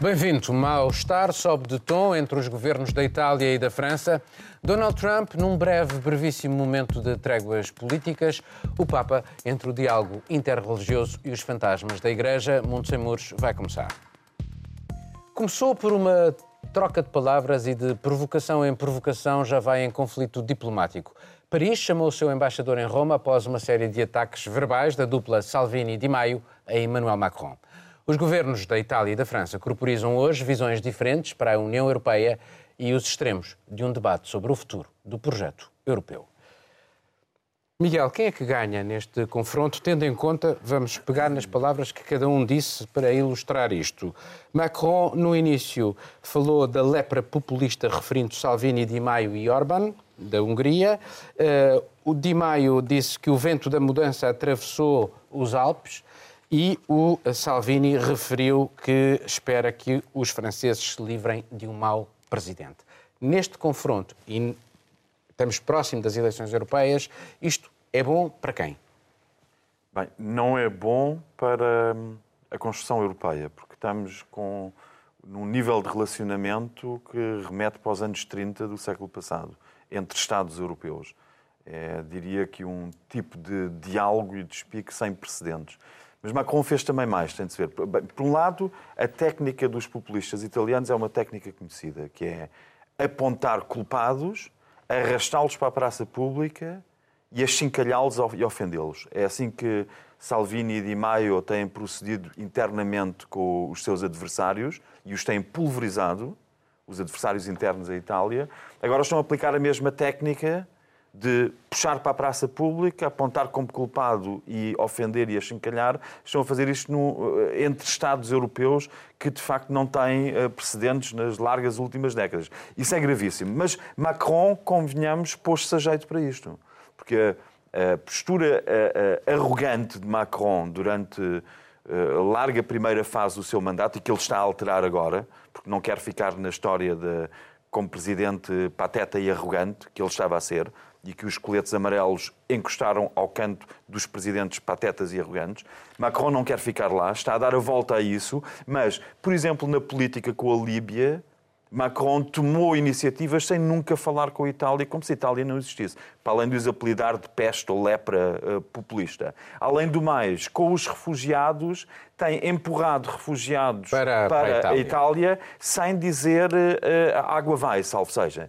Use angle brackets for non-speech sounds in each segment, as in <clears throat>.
Bem-vindo. Mal-estar sobe de tom entre os governos da Itália e da França. Donald Trump, num breve, brevíssimo momento de tréguas políticas, o Papa, entre o diálogo interreligioso e os fantasmas da Igreja, Mundo Sem Muros, vai começar. Começou por uma troca de palavras e de provocação em provocação já vai em conflito diplomático. Paris chamou o seu embaixador em Roma após uma série de ataques verbais da dupla Salvini-Di Maio a Emmanuel Macron. Os governos da Itália e da França corporizam hoje visões diferentes para a União Europeia e os extremos de um debate sobre o futuro do projeto europeu. Miguel, quem é que ganha neste confronto, tendo em conta, vamos pegar nas palavras que cada um disse para ilustrar isto. Macron, no início, falou da lepra populista referindo Salvini, Di Maio e Orban, da Hungria. Uh, o Di Maio disse que o vento da mudança atravessou os Alpes e o Salvini referiu que espera que os franceses se livrem de um mau presidente. Neste confronto, e estamos próximo das eleições europeias, isto é bom para quem? Bem, não é bom para hum, a construção europeia, porque estamos com num nível de relacionamento que remete para os anos 30 do século passado, entre Estados europeus. É, diria que um tipo de diálogo e despique sem precedentes. Mas Macron fez também mais, tem de se ver. Por um lado, a técnica dos populistas italianos é uma técnica conhecida, que é apontar culpados, arrastá-los para a praça pública e achincalhá-los e ofendê-los. É assim que Salvini e Di Maio têm procedido internamente com os seus adversários e os têm pulverizado, os adversários internos da Itália. Agora estão a aplicar a mesma técnica de puxar para a praça pública, apontar como culpado e ofender e achincalhar, estão a fazer isto no, eh, entre Estados europeus que de facto não têm eh, precedentes nas largas últimas décadas. Isso é gravíssimo. Mas Macron, convenhamos, pôs-se a jeito para isto. Porque a postura a, a, arrogante de Macron durante eh, a larga primeira fase do seu mandato e que ele está a alterar agora, porque não quer ficar na história de como presidente pateta e arrogante que ele estava a ser, e que os coletes amarelos encostaram ao canto dos presidentes patetas e arrogantes. Macron não quer ficar lá, está a dar a volta a isso, mas, por exemplo, na política com a Líbia, Macron tomou iniciativas sem nunca falar com a Itália, como se a Itália não existisse, para além de os apelidar de peste ou lepra uh, populista. Além do mais, com os refugiados, tem empurrado refugiados para, para, para a, Itália. a, Itália. sem dizer uh, água vai, salvo seja.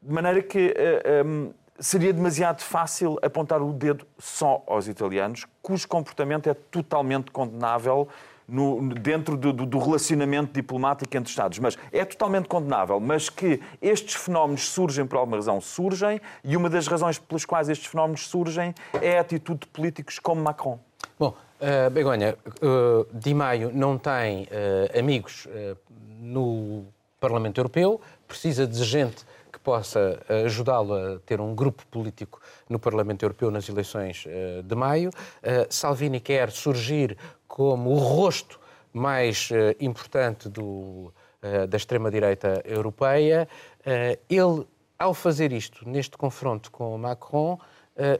De maneira que uh, um, seria demasiado fácil apontar o dedo só aos italianos, cujo comportamento é totalmente condenável no, dentro do, do, relacionamento diplomático entre Estados. Mas é totalmente condenável, mas que estes fenómenos surgem por alguma razão, surgem, e uma das razões pelas quais estes fenómenos surgem é a atitude de políticos como Macron. Bom, uh, Begonha, uh, Di Maio não tem uh, amigos no Parlamento Europeu, precisa de gente possa eh, ajudá-lo a ter um grupo político no Parlamento Europeu nas eleições eh, de maio. Eh, Salvini quer surgir como o rosto mais importante do, da extrema-direita europeia. Ele, ao fazer isto, neste confronto com Macron,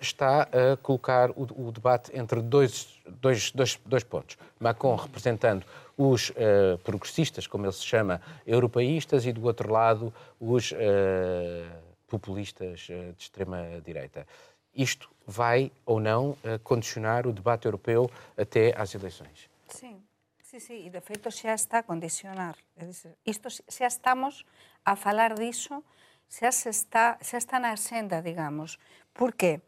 está a colocar o, debate entre dois, dois, dois, dois pontos. Macron representando os uh, progressistas, como ele se chama, europeístas, e do outro lado os uh, populistas uh, de extrema-direita. Isto vai ou não condicionar o debate europeu até às eleições? Sim. Sí, sí, e de feito xa está a condicionar. Isto xa estamos a falar diso, xa se está, xa está na senda, digamos. Por qué?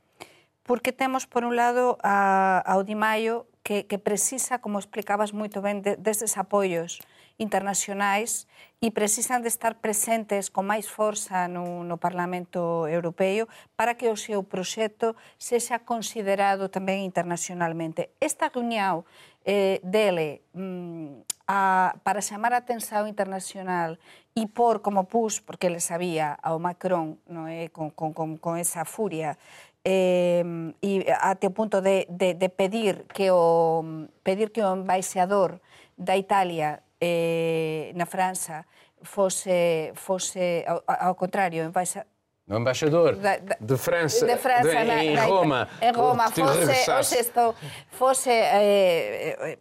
Porque temos, por un lado, a, a Di Maio que, que precisa, como explicabas moito ben, de, destes apoios internacionais e precisan de estar presentes con máis forza no, no Parlamento Europeo para que o seu proxecto sexa considerado tamén internacionalmente. Esta reunión eh, dele mm, a, para chamar a atención internacional e por como pus, porque ele sabía ao Macron no, é? Con, con, con, con esa furia eh, e até o punto de, de, de pedir que o pedir que o embaixador da Italia eh, na França fose, fose ao, ao contrario, embaixador, O embaixador da, da, de França, de França de, na, em na, Roma. Em Roma, fosse, hoxe estou, fose, eh,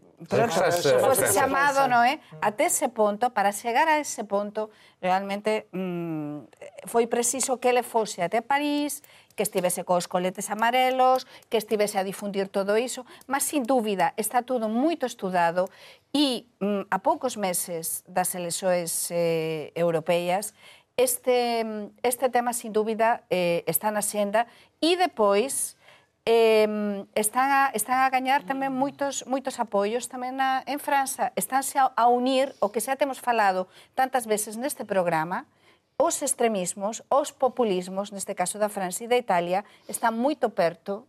fosse, chamado, não é? Até ese punto, para chegar a ese punto, realmente mm, foi preciso que ele fose até París, que estivese cos coletes amarelos, que estivese a difundir todo iso, mas sin dúbida está todo moito estudado e mm, a poucos meses das eleições eh, europeas este, este tema, sin dúbida, eh, está na senda e depois eh, están, a, están a gañar tamén moitos, moitos apoios tamén na, en França. Estánse a, a unir o que xa temos falado tantas veces neste programa, os extremismos, os populismos, neste caso da França e da Italia, están moito perto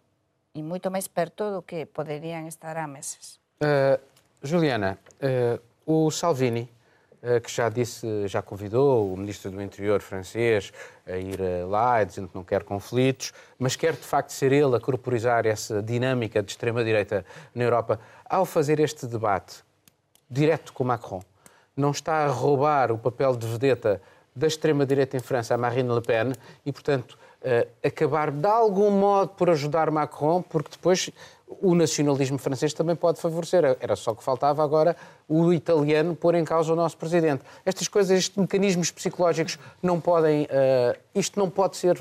e moito máis perto do que poderían estar há meses. Uh, Juliana, uh, o Salvini que já disse, já convidou o ministro do Interior francês a ir eh, lá, dizendo que não quer conflitos, mas quer de facto ser ele a corporizar essa dinâmica de extrema-direita na Europa. Ao fazer este debate direto com Macron, não está a roubar o papel de vedeta da extrema-direita em França a Marine Le Pen e, portanto, uh, acabar de algum modo por ajudar Macron, porque depois o nacionalismo francês também pode favorecer. Era só que faltava agora o italiano pôr em causa o nosso presidente. Estas coisas, estes mecanismos psicológicos não podem. Uh, isto não pode ser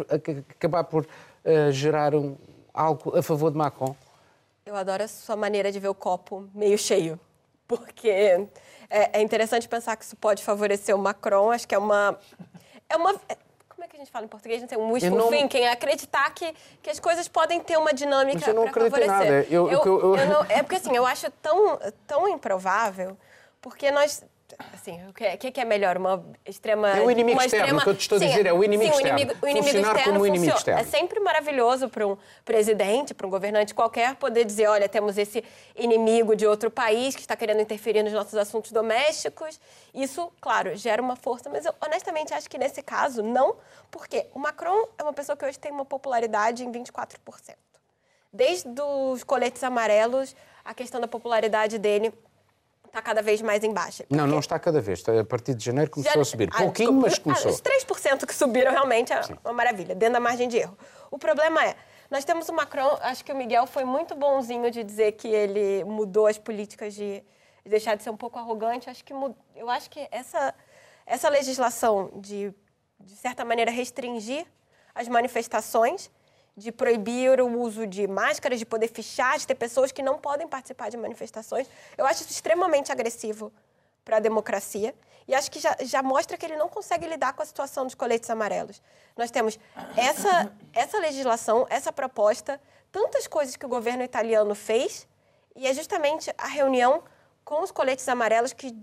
acabar por uh, gerar um, algo a favor de Macron. Eu adoro a sua maneira de ver o copo meio cheio, <laughs> porque é, é interessante pensar que isso pode favorecer o Macron. Acho que é uma é uma como é que a gente fala em português? Não tem um wishful não... thinking, é acreditar que, que as coisas podem ter uma dinâmica para favorecer. Nada. Eu, eu, eu, eu... Não, é porque assim, eu acho tão, tão improvável, porque nós Assim, o que, é, que é melhor? Uma extrema. É o inimigo externo, extrema... o que eu te estou a dizer é o inimigo sim, externo. O inimigo, o inimigo externo como funciona. inimigo externo. É sempre maravilhoso para um presidente, para um governante qualquer, poder dizer: olha, temos esse inimigo de outro país que está querendo interferir nos nossos assuntos domésticos. Isso, claro, gera uma força, mas eu honestamente acho que nesse caso, não, porque o Macron é uma pessoa que hoje tem uma popularidade em 24%. Desde os coletes amarelos, a questão da popularidade dele está cada vez mais em baixa. Porque... Não, não está cada vez. A partir de janeiro começou a subir. Ah, Pouquinho, desculpa. mas começou. Ah, os 3% que subiram realmente é Sim. uma maravilha, dentro da margem de erro. O problema é, nós temos o Macron, acho que o Miguel foi muito bonzinho de dizer que ele mudou as políticas de, de deixar de ser um pouco arrogante. Acho que eu acho que essa, essa legislação de, de certa maneira, restringir as manifestações de proibir o uso de máscaras, de poder fichar, de ter pessoas que não podem participar de manifestações. Eu acho isso extremamente agressivo para a democracia e acho que já, já mostra que ele não consegue lidar com a situação dos coletes amarelos. Nós temos essa, essa legislação, essa proposta, tantas coisas que o governo italiano fez e é justamente a reunião com os coletes amarelos que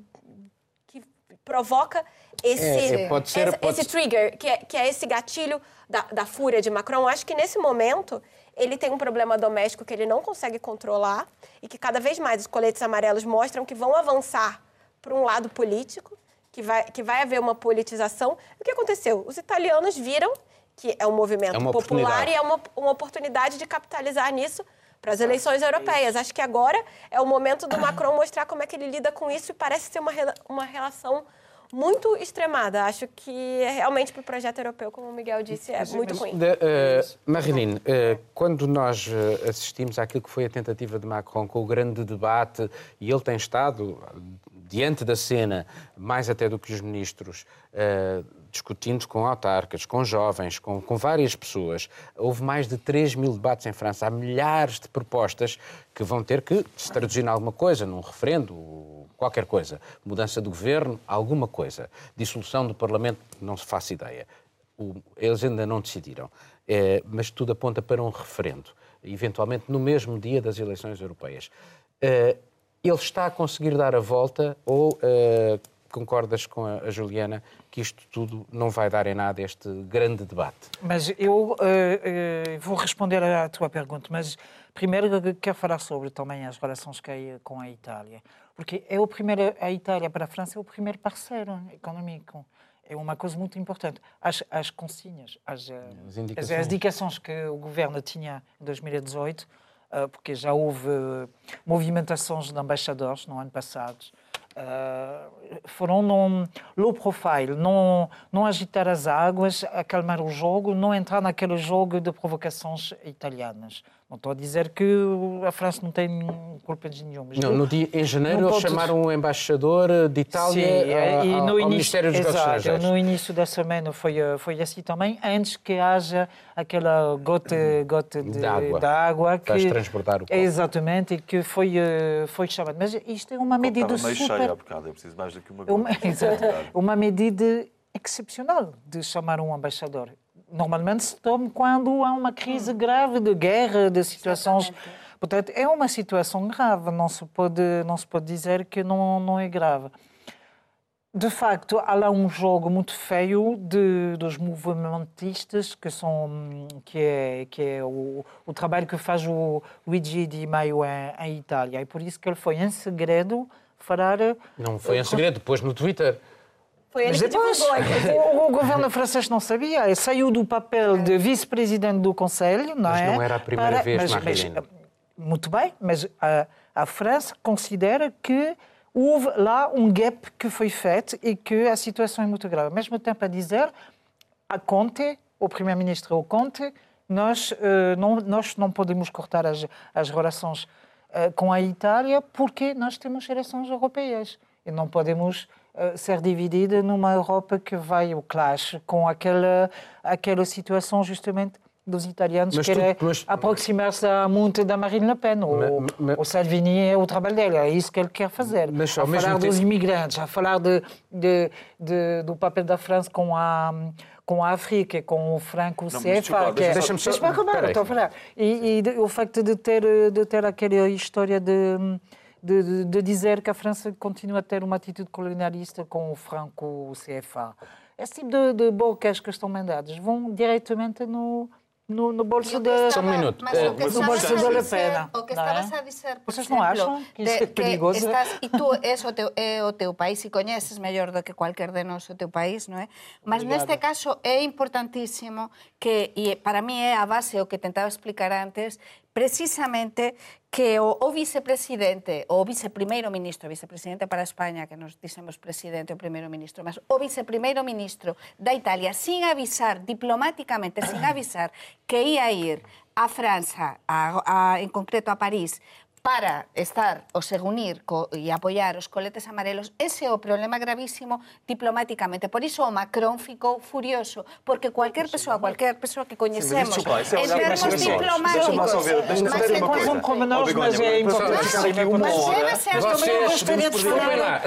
provoca esse, é, pode ser, esse, pode... esse trigger, que é, que é esse gatilho da, da fúria de Macron, acho que nesse momento ele tem um problema doméstico que ele não consegue controlar e que cada vez mais os coletes amarelos mostram que vão avançar para um lado político, que vai, que vai haver uma politização. O que aconteceu? Os italianos viram que é um movimento é popular e é uma, uma oportunidade de capitalizar nisso para as eleições europeias. Acho que agora é o momento do Macron mostrar como é que ele lida com isso e parece ser uma, uma relação muito extremada. Acho que realmente para o projeto europeu, como o Miguel disse, é muito ruim. De, uh, Marilene, uh, quando nós uh, assistimos àquilo que foi a tentativa de Macron com o grande debate, e ele tem estado diante da cena, mais até do que os ministros, uh, discutindo com autarcas, com jovens, com, com, várias pessoas. Houve mais de 3 mil debates em França. Há milhares de propostas que vão ter que se traduzir em alguma coisa, num referendo, qualquer coisa. Mudança do governo, alguma coisa. Dissolução do Parlamento, não se faça ideia. O, eles ainda não decidiram. É, mas tudo aponta para um referendo, eventualmente no mesmo dia das eleições europeias. É, ele está a conseguir dar a volta ou uh, concordas com a, Juliana que isto tudo não vai dar em nada este grande debate? Mas eu uh, uh, vou responder à tua pergunta, mas primeiro quero falar sobre também as relações que com a Itália, porque é o primeiro, a Itália para a França é o primeiro parceiro econômico. É uma coisa muito importante. As, as consignas, as, as, indicações. As, as indicações que o governo tinha em 2018 porque já houve movimentações de embaixadores no ano passado Uh, foram num low profile, não, não agitar as águas, acalmar o jogo, não entrar naquele jogo de provocações italianas. Não estou a dizer que a França não tem culpa de nenhum. Mas não, no dia, em janeiro eles chamaram um embaixador de Itália Sim, ao, e no ao início, Ministério dos Negócios Exato, no início da semana foi, foi assim também, antes que haja aquela gota, gota de, de água, de água que... Vais transportar o copo. Exatamente, e que foi, eh, foi chamado. Mas isto é uma medida super... meio cheio há bocado, é preciso mais do que uma gota. Uma, <laughs> uma medida excepcional de chamar um embaixador normalmente se toma quando há uma crise grave de guerra, de situações. Exatamente. Portanto, é uma situação grave, não se pode, não se pode dizer que não, não é grave. De facto, há lá um jogo muito feio de, dos movimentistas, que, são, que é, que é o, o trabalho que faz o Luigi Di Maio em, em Itália. E por isso que ele foi em segredo falar... Não foi em segredo, depois no Twitter. Foi ele Mas depois, <laughs> o, o, governo francês não sabia, ele saiu do papel de vice-presidente do Conselho, não mas é? Mas não era a primeira Para... vez, mas, mas, Muito bem, mas a, a França considera que houve lá um gap que foi feito e que a situação é muito grave. Ao mesmo tempo a dizer, a Conte, o primeiro-ministro Conte, nós, uh, não, nós não podemos cortar as, as relações uh, com a Itália porque nós temos eleições europeias e não podemos uh, ser dividida numa Europa que vai o clash com aquela, aquela situação justamente dos italianos mas que é mas... aproximar-se muito da Marine Le Pen. O, mas, o Salvini é o trabalho dele, é isso que ele quer fazer. Mas, a falar dos tempo... imigrantes, a falar de, de, de, do papel da França com a com a África, com o franco CFA, que é... Deixa-me só... Deixa acabar, estou a falar. E, e o facto de ter, de ter aquela história de de, de, de, dizer que a França continua a ter uma atitude colonialista com o franco o CFA. Esse tipo de, de bocas que estão mandadas vão diretamente no, no, no bolso da... Só um minuto. Mas, uh, no bolso da Le Pen. O que estavas é? a dizer, por Vocês não acham que isso é perigoso? Estás, e tu és o teu, é o teu país e conheces melhor do que qualquer de nós o teu país, não é? Mas Obrigado. neste caso é importantíssimo que, e para mí é a base o que tentaba explicar antes, precisamente que o, o vicepresidente, o viceprimeiro ministro, vicepresidente para España, que nos dixemos presidente o primeiro ministro, mas o viceprimeiro ministro da Italia, sin avisar, diplomáticamente, sin <clears throat> avisar, que ia ir a França, a, a, en concreto a París, para estar o se unir co, e apoiar os coletes amarelos, ese é o problema gravísimo diplomáticamente. Por iso o Macron ficou furioso, porque cualquier persoa, cualquier persoa que coñecemos, en termos diplomáticos... Mas é importante ficar aqui uma hora.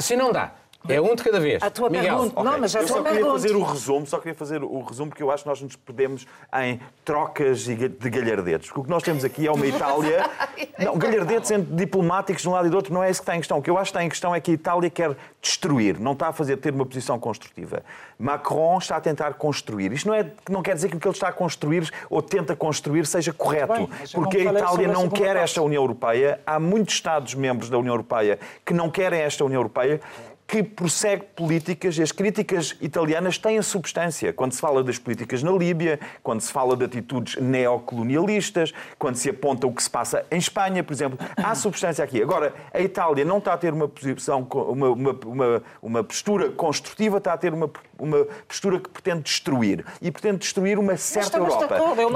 Se não dá. É um de cada vez. A tua Miguel. pergunta. Okay. Não, mas a eu tua só queria pergunta. fazer o resumo, só queria fazer o resumo, porque eu acho que nós nos perdemos em trocas de galhardetes. Porque o que nós temos aqui é uma Itália. <laughs> não, galhardetes entre diplomáticos de um lado e do outro não é isso que está em questão. O que eu acho que está em questão é que a Itália quer destruir, não está a fazer ter uma posição construtiva. Macron está a tentar construir. Isto não, é, não quer dizer que o que ele está a construir ou tenta construir seja correto, Bem, porque a Itália não quer esta União Europeia. Há muitos Estados-membros da União Europeia que não querem esta União Europeia que prossegue políticas, e as críticas italianas têm substância. Quando se fala das políticas na Líbia, quando se fala de atitudes neocolonialistas, quando se aponta o que se passa em Espanha, por exemplo, há <clears throat> substância aqui. Agora, a Itália não está a ter uma posição, uma, uma, uma, uma postura construtiva, está a ter uma, uma postura que pretende destruir. E pretende destruir uma certa Europa.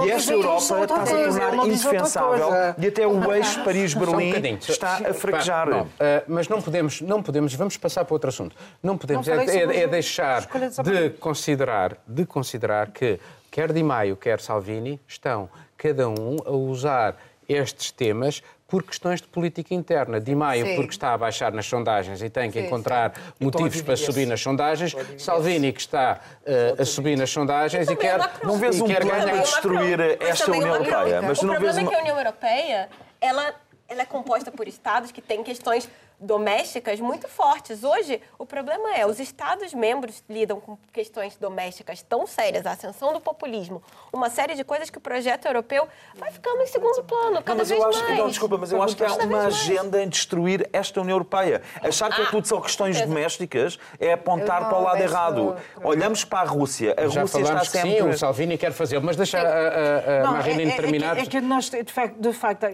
E essa Europa está a se tornar indefensável e até o <laughs> eixo Paris-Berlim um está a fraquejar. Não, uh, mas não podemos, não podemos, vamos passar para outro assunto. Não podemos, não, é, é, é deixar de considerar, de considerar que quer Di Maio, quer Salvini estão cada um a usar estes temas por questões de política interna. Di Maio, sim. porque está a baixar nas sondagens e tem que sim, encontrar sim. motivos para subir nas sondagens. Salvini, que está uh, a subir nas sondagens e, quer, não vês um quer plano ganhar... destruir esta União Europeia. Mas o não problema vês uma... é que a União Europeia ela, ela é composta por estados que têm questões domésticas muito fortes. Hoje, o problema é, os Estados-membros lidam com questões domésticas tão sérias, a ascensão do populismo, uma série de coisas que o projeto europeu vai ficando em segundo plano, cada não, vez acho, mais. Não, desculpa, mas eu acho que há uma agenda em destruir esta União Europeia. Achar que é ah, tudo são questões domésticas é apontar para o lado errado. Olhamos para a Rússia. A Já Rússia está sempre... Sim, o Salvini quer fazer, mas deixa a, a, a Marina é, terminar. É, é, que nós, de facto, de facto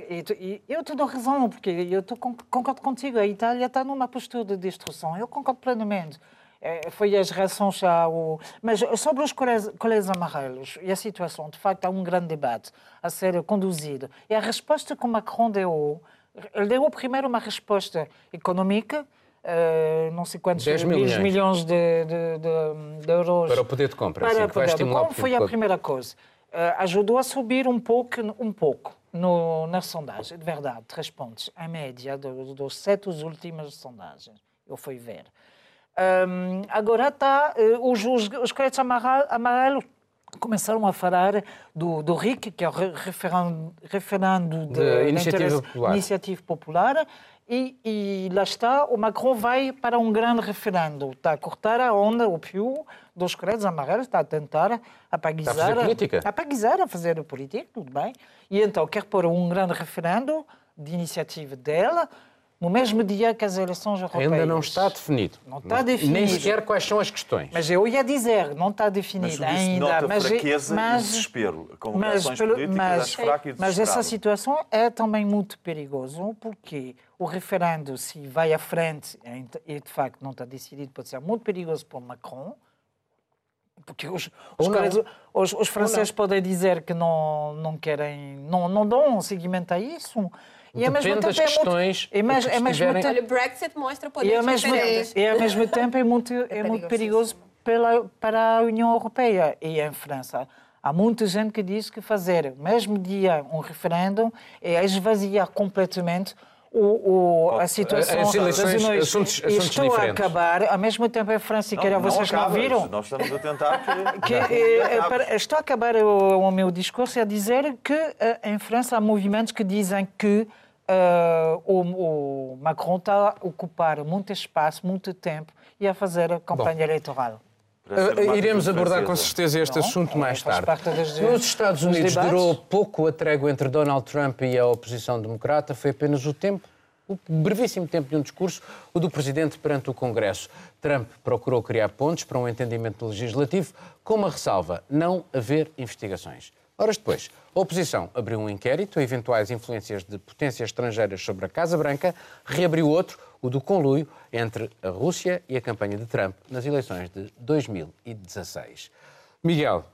eu te dou razão, porque eu estou, concordo contigo aí Itália está numa postura de destruição. Eu concordo plenamente. É, foi as reações ao... Mas sobre os colés amarelos e a situação, de facto, há um grande debate a ser conduzido. E a resposta que o Macron deu, ele deu primeiro uma resposta econômica, Uh, não sei quantos 10 milhões, milhões de, de, de, de, euros para o poder de compra. Para sim, poder de compra foi a primeira coisa. Uh, ajudou a subir um pouco, um pouco no, na sondagem, de verdade, três pontos, a média dos, dos sete últimas sondagens. Eu fui ver. Um, agora está, uh, os, os, os créditos amarelos começaram a falar do, do RIC, que é o referendo, referendo de, de iniciativa, popular. iniciativa popular, e, e, lá está, o Macron vai para um grande referendo. Está a cortar a onda, o pio dos créditos amarelos, está a tentar apaguizar. Está a fazer política. Apaguizar, a fazer política, tudo bem. E então quer pôr um grande referendo de iniciativa dela, no mesmo dia que as eleições europeias. Ainda não está definido. Não está definido. Nem sequer quais são as questões. Mas eu ia dizer, não está definido mas ainda. Nota mas fraqueza mas, e desespero. Com mas, pelo, mas, e mas essa situação é também muito perigosa, porque o referendo, se vai à frente e de facto não está decidido, pode ser muito perigoso para o Macron, porque os, os, os, os franceses podem dizer que não, não querem, não, não dão seguimento a isso. E ao mesmo tempo é muito, é mais, é mais muito, Olha, o Brexit mostra poder e ao mesmo, e ao mesmo tempo é muito, é, é muito perigoso pela, para a União Europeia e em França. Há muita gente que diz que fazer, mesmo dia, um referendo é esvaziar completamente o, o, a situação As eleições, das assuntos, assuntos estou diferentes. a acabar, ao mesmo tempo em França, e calhar vocês não, não viram. Nós estamos a tentar que... que é, para, estou a acabar o, o, meu discurso a dizer que em França há movimentos que dizem que Uh, o, o, Macron está a ocupar muito espaço, muito tempo e a fazer a campanha Bom, eleitoral. Uh, iremos abordar com certeza este não, assunto é, mais tarde. Nos Estados Unidos durou pouco a trégua entre Donald Trump e a oposição democrata, foi apenas o tempo o brevíssimo tempo de um discurso, o do Presidente perante o Congresso. Trump procurou criar pontos para um entendimento legislativo, com uma ressalva: não haver investigações. Horas depois, a oposição abriu um inquérito a eventuais influências de potências estrangeiras sobre a Casa Branca, reabriu outro, o do conluio entre a Rússia e a campanha de Trump nas eleições de 2016. Miguel,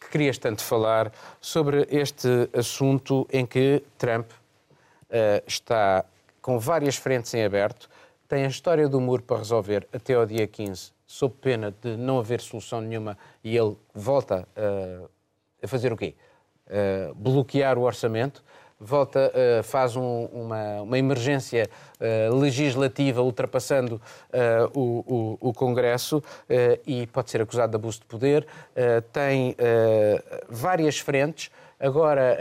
que querias tanto falar sobre este assunto em que Trump uh, está com várias frentes em aberto, tem a história do muro para resolver até ao dia 15, sob pena de não haver solução nenhuma e ele volta uh, a fazer o quê? Uh, bloquear o orçamento, volta, uh, faz um, uma, uma, emergência uh, legislativa ultrapassando o, o, o, Congresso e pode ser acusado de abuso de poder. tem várias frentes. Agora,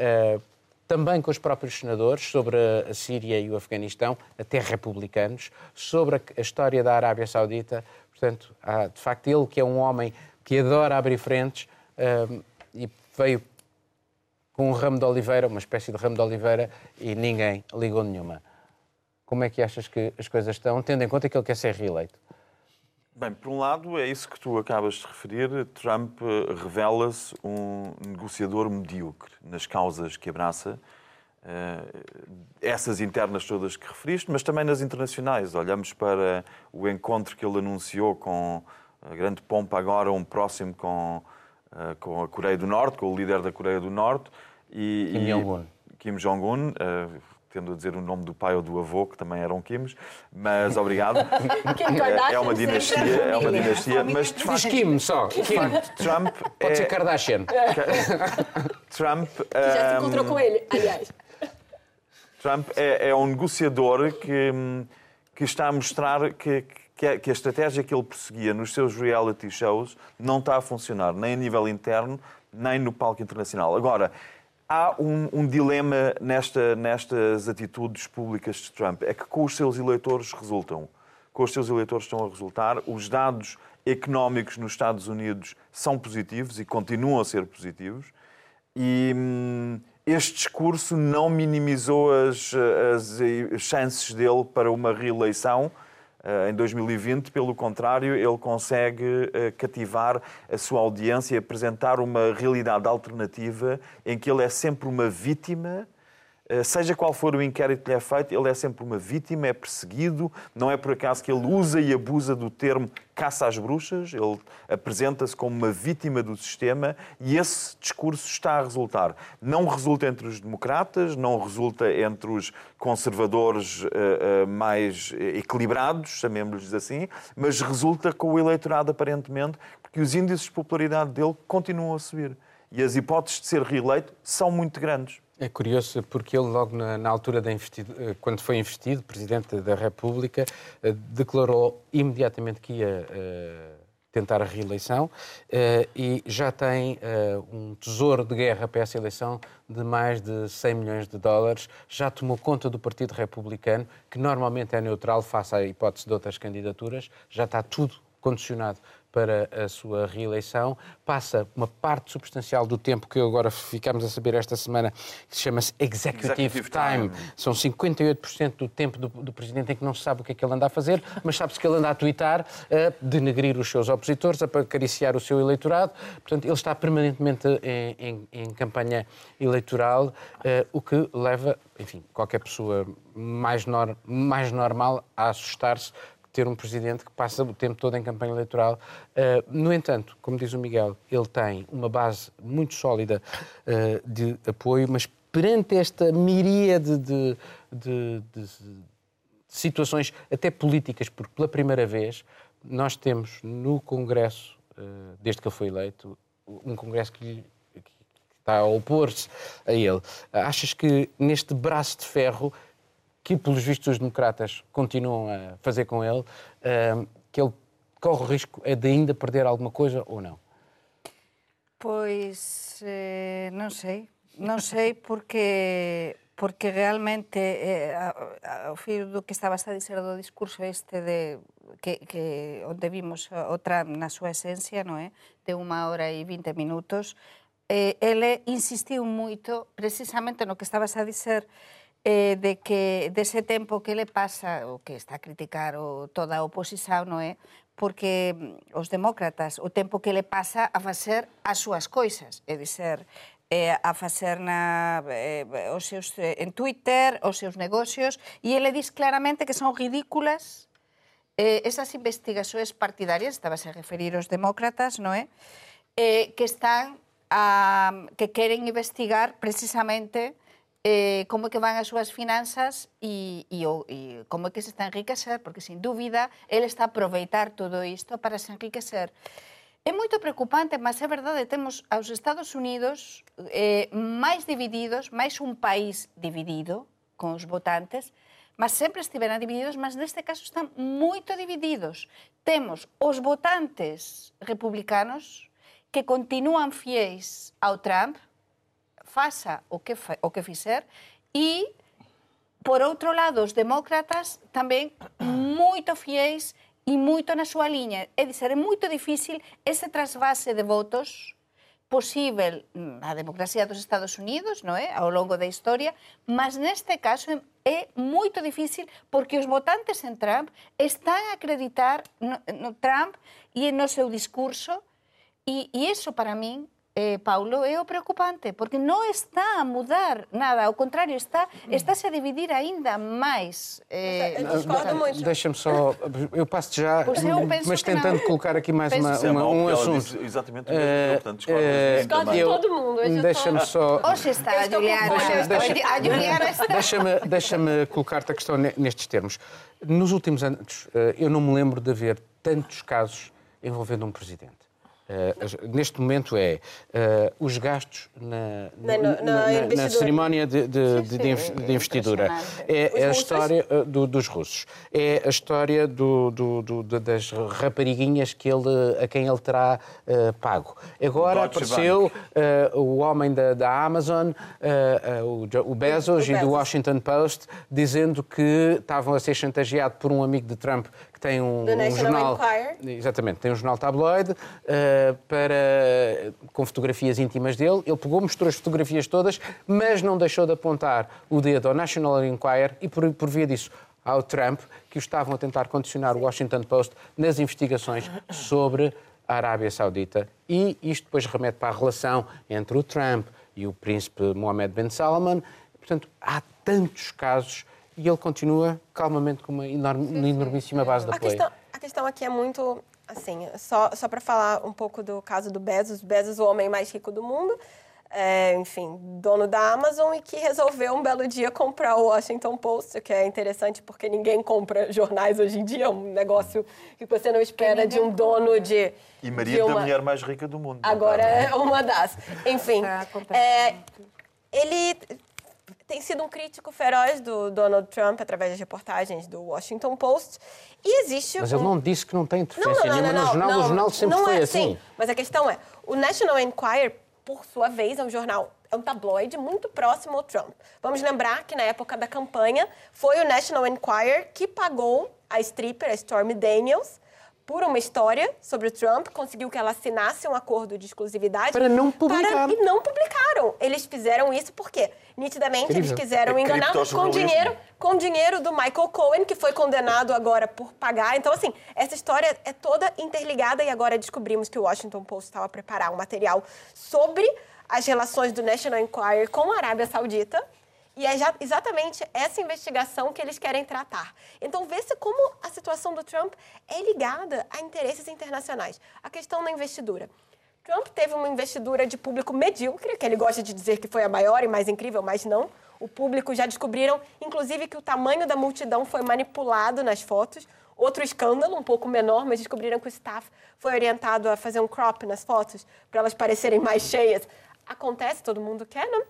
também com os próprios senadores, sobre a Síria e o Afeganistão, até republicanos, sobre a história da Arábia Saudita. Portanto, há, de facto, ele que é um homem que adora abrir frentes, e veio com um ramo de oliveira, uma espécie de ramo de oliveira, e ninguém ligou nenhuma. Como é que achas que as coisas estão, tendo em conta que ele quer ser reeleito? Bem, por um lado, é isso que tu acabas de referir. Trump revela-se um negociador medíocre nas causas que abraça. Uh, essas internas todas que referiste, mas também nas internacionais. Olhamos para o encontro que ele anunciou com grande pompa agora, um próximo com uh, com a Coreia do Norte, com o líder da Coreia do Norte. E, Kim Jong-un. Kim Jong-un, uh, tendo a dizer o nome do pai ou do avô, que também eram Kims, mas obrigado. <laughs> é, é uma dinastia, é uma dinastia, mas de facto, Diz Kim só. Kim. Trump <laughs> Pode é... ser Kardashian. <laughs> Trump. Que já se encontrou um... com ele, aliás. Trump é, é um negociador que, que está a mostrar que, que a, que a estratégia que ele perseguia nos seus reality shows não está a funcionar, nem a nível interno, nem no palco internacional. Agora, há um, um, dilema nesta, nestas atitudes públicas de Trump. É que com os seus eleitores resultam. Com os seus eleitores estão a resultar. Os dados económicos nos Estados Unidos são positivos e continuam a ser positivos. E hum, este discurso não minimizou as, as chances dele para uma reeleição em 2020, pelo contrário, ele consegue eh, cativar a sua audiência e apresentar uma realidade alternativa em que ele é sempre uma vítima eh, seja qual for o inquérito que lhe é feito, ele é sempre uma vítima, é perseguido. Não é por acaso que ele usa e abusa do termo caça às bruxas, ele apresenta-se como uma vítima do sistema e esse discurso está a resultar. Não resulta entre os democratas, não resulta entre os conservadores uh, uh, mais equilibrados, chamemos-lhes assim, mas resulta com o eleitorado aparentemente, porque os índices de popularidade dele continuam a subir. E as hipóteses de ser reeleito são muito grandes. É curioso porque ele, logo na, na altura da eh, quando foi investido, Presidente da República, eh, declarou imediatamente que ia uh, tentar a reeleição uh, e já tem uh, um tesouro de guerra para essa eleição de mais de 100 milhões de dólares. Já tomou conta do Partido Republicano, que normalmente é neutral face à hipótese de outras candidaturas. Já está tudo condicionado para a sua reeleição, passa uma parte substancial do tempo que agora ficamos a saber esta semana, que chama-se Executive, Executive time. time. São 58% do tempo do, do, Presidente em que não se sabe o que é que ele anda a fazer, mas sabe-se que ele anda a twittar, a denegrir os seus opositores, a acariciar o seu eleitorado. Portanto, ele está permanentemente em, em, em campanha eleitoral, uh, o que leva, enfim, qualquer pessoa mais, nor mais normal a assustar-se ter um presidente que passa o tempo todo em campanha eleitoral. Uh, no entanto, como diz o Miguel, ele tem uma base muito sólida uh, de apoio, mas perante esta miríade de, de, de, de, situações, até políticas, porque pela primeira vez nós temos no Congresso, uh, desde que ele foi eleito, um Congresso que lhe está a opor-se a ele. Achas que neste braço de ferro que, pelos vistos, os democratas continuam a fazer com ele, uh, que ele corre o risco é de ainda perder alguma coisa ou não? Pois eh, non sei, non sei porque porque realmente eh, ao fio do que estabas a dizer do discurso este de que, que onde vimos o Trump na súa esencia, non é? De unha hora e 20 minutos, eh, ele insistiu moito precisamente no que estabas a dizer eh, de que dese tempo que le pasa, o que está a criticar o, toda a oposición, non é? Eh? Porque mm, os demócratas, o tempo que le pasa a facer as súas coisas, é dizer, eh, a facer na, eh, os seus, eh, en Twitter, os seus negocios, e ele diz claramente que son ridículas eh, esas investigacións partidarias, estabas a referir os demócratas, non é? Eh? eh, que están a, que queren investigar precisamente eh, como é que van as súas finanzas e, e, e como é que se está a enriquecer, porque, sin dúbida, ele está a aproveitar todo isto para se enriquecer. É moito preocupante, mas é verdade, temos aos Estados Unidos eh, máis divididos, máis un país dividido con os votantes, mas sempre estiveran divididos, mas neste caso están moito divididos. Temos os votantes republicanos que continúan fiéis ao Trump, faça o que, fa, o que fixer e, por outro lado, os demócratas tamén moito fiéis e moito na súa liña. É dizer, é moito difícil ese trasvase de votos posible na democracia dos Estados Unidos, non é? Ao longo da historia, mas neste caso é moito difícil porque os votantes en Trump están a acreditar no, no Trump e no seu discurso e, e iso para min eh, Paulo, é o preocupante, porque non está a mudar nada, ao contrario, está, está a dividir ainda máis. Eh. Deixa-me só, eu passo já, mas tentando não. colocar aqui mais uma, uma, um assunto. Exatamente, uh, portanto, discordo, uh, discordo todo mundo. Deixa-me só... Hoje está a Juliana, a Juliana está... Deixa-me deixa colocar-te a questão nestes termos. Nos últimos anos, eh, eu não me lembro de haver tantos casos envolvendo um presidente. Uh, neste momento é uh, os gastos na, na, na, na cerimónia de, de, de, de investidura. É, é a história uh, do, dos russos. É a história do, do, do, das rapariguinhas que ele, a quem ele terá pago. Agora apareceu o homem da, da Amazon, o, o, Bezos, o e do Washington Post, dizendo que estavam a ser chantageados por um amigo de Trump tem um, um jornal. Empire. Exatamente, tem um jornal tabloide uh, para, com fotografias íntimas dele. Ele pegou, mostrou as fotografias todas, mas não deixou de apontar o dedo ao National Enquirer e, por, por via disso, ao Trump, que o estavam a tentar condicionar o Washington Post nas investigações sobre a Arábia Saudita. E isto depois remete para a relação entre o Trump e o príncipe Mohammed bin Salman, Portanto, há tantos casos e ele continua calmamente com uma enorme, enormíssima base de A apoio. questão, a questão aqui é muito assim, só, só para falar um pouco do caso do Bezos, Bezos, o homem mais rico do mundo, é, enfim, dono da Amazon e que resolveu um belo dia comprar o Washington Post, o que é interessante porque ninguém compra jornais hoje em dia, é um negócio que você não espera de um dono de. E marido uma- da mulher mais rica do mundo. Agora é uma das. Enfim, Tá é, ele tem sido um crítico feroz do Donald Trump através das reportagens do Washington Post. E existe Mas um... ele não disse que não tem interferência nenhuma no jornal. o jornal sempre não foi é assim. Sim, mas a questão é, o National Enquirer, por sua vez, é um jornal, é um tabloide muito próximo ao Trump. Vamos lembrar que na época da campanha foi o National Enquirer que pagou a stripper, a Stormy Daniels, por uma história sobre o Trump, conseguiu que ela assinasse um acordo de exclusividade. Para não publicar. para- e não publicaram. Eles fizeram isso porque, nitidamente, eles quiseram É enganar com dinheiro com dinheiro do Michael Cohen, que foi condenado agora por pagar. Então, assim, essa história é toda interligada e agora descobrimos que o Washington Post estava a preparar um material sobre as relações do National Enquirer com a Arábia Saudita. E é já- exatamente essa investigação que eles querem tratar. Então, vê-se como a situação do Trump é ligada a interesses internacionais. A questão da investidura. Trump teve uma investidura de público medíocre, que ele gosta de dizer que foi a maior e mais incrível, mas não. O público já descobriram, inclusive, que o tamanho da multidão foi manipulado nas fotos. Outro escândalo, um pouco menor, mas descobriram que o staff foi orientado a fazer um crop nas fotos para elas parecerem mais cheias. Acontece, todo mundo quer, né?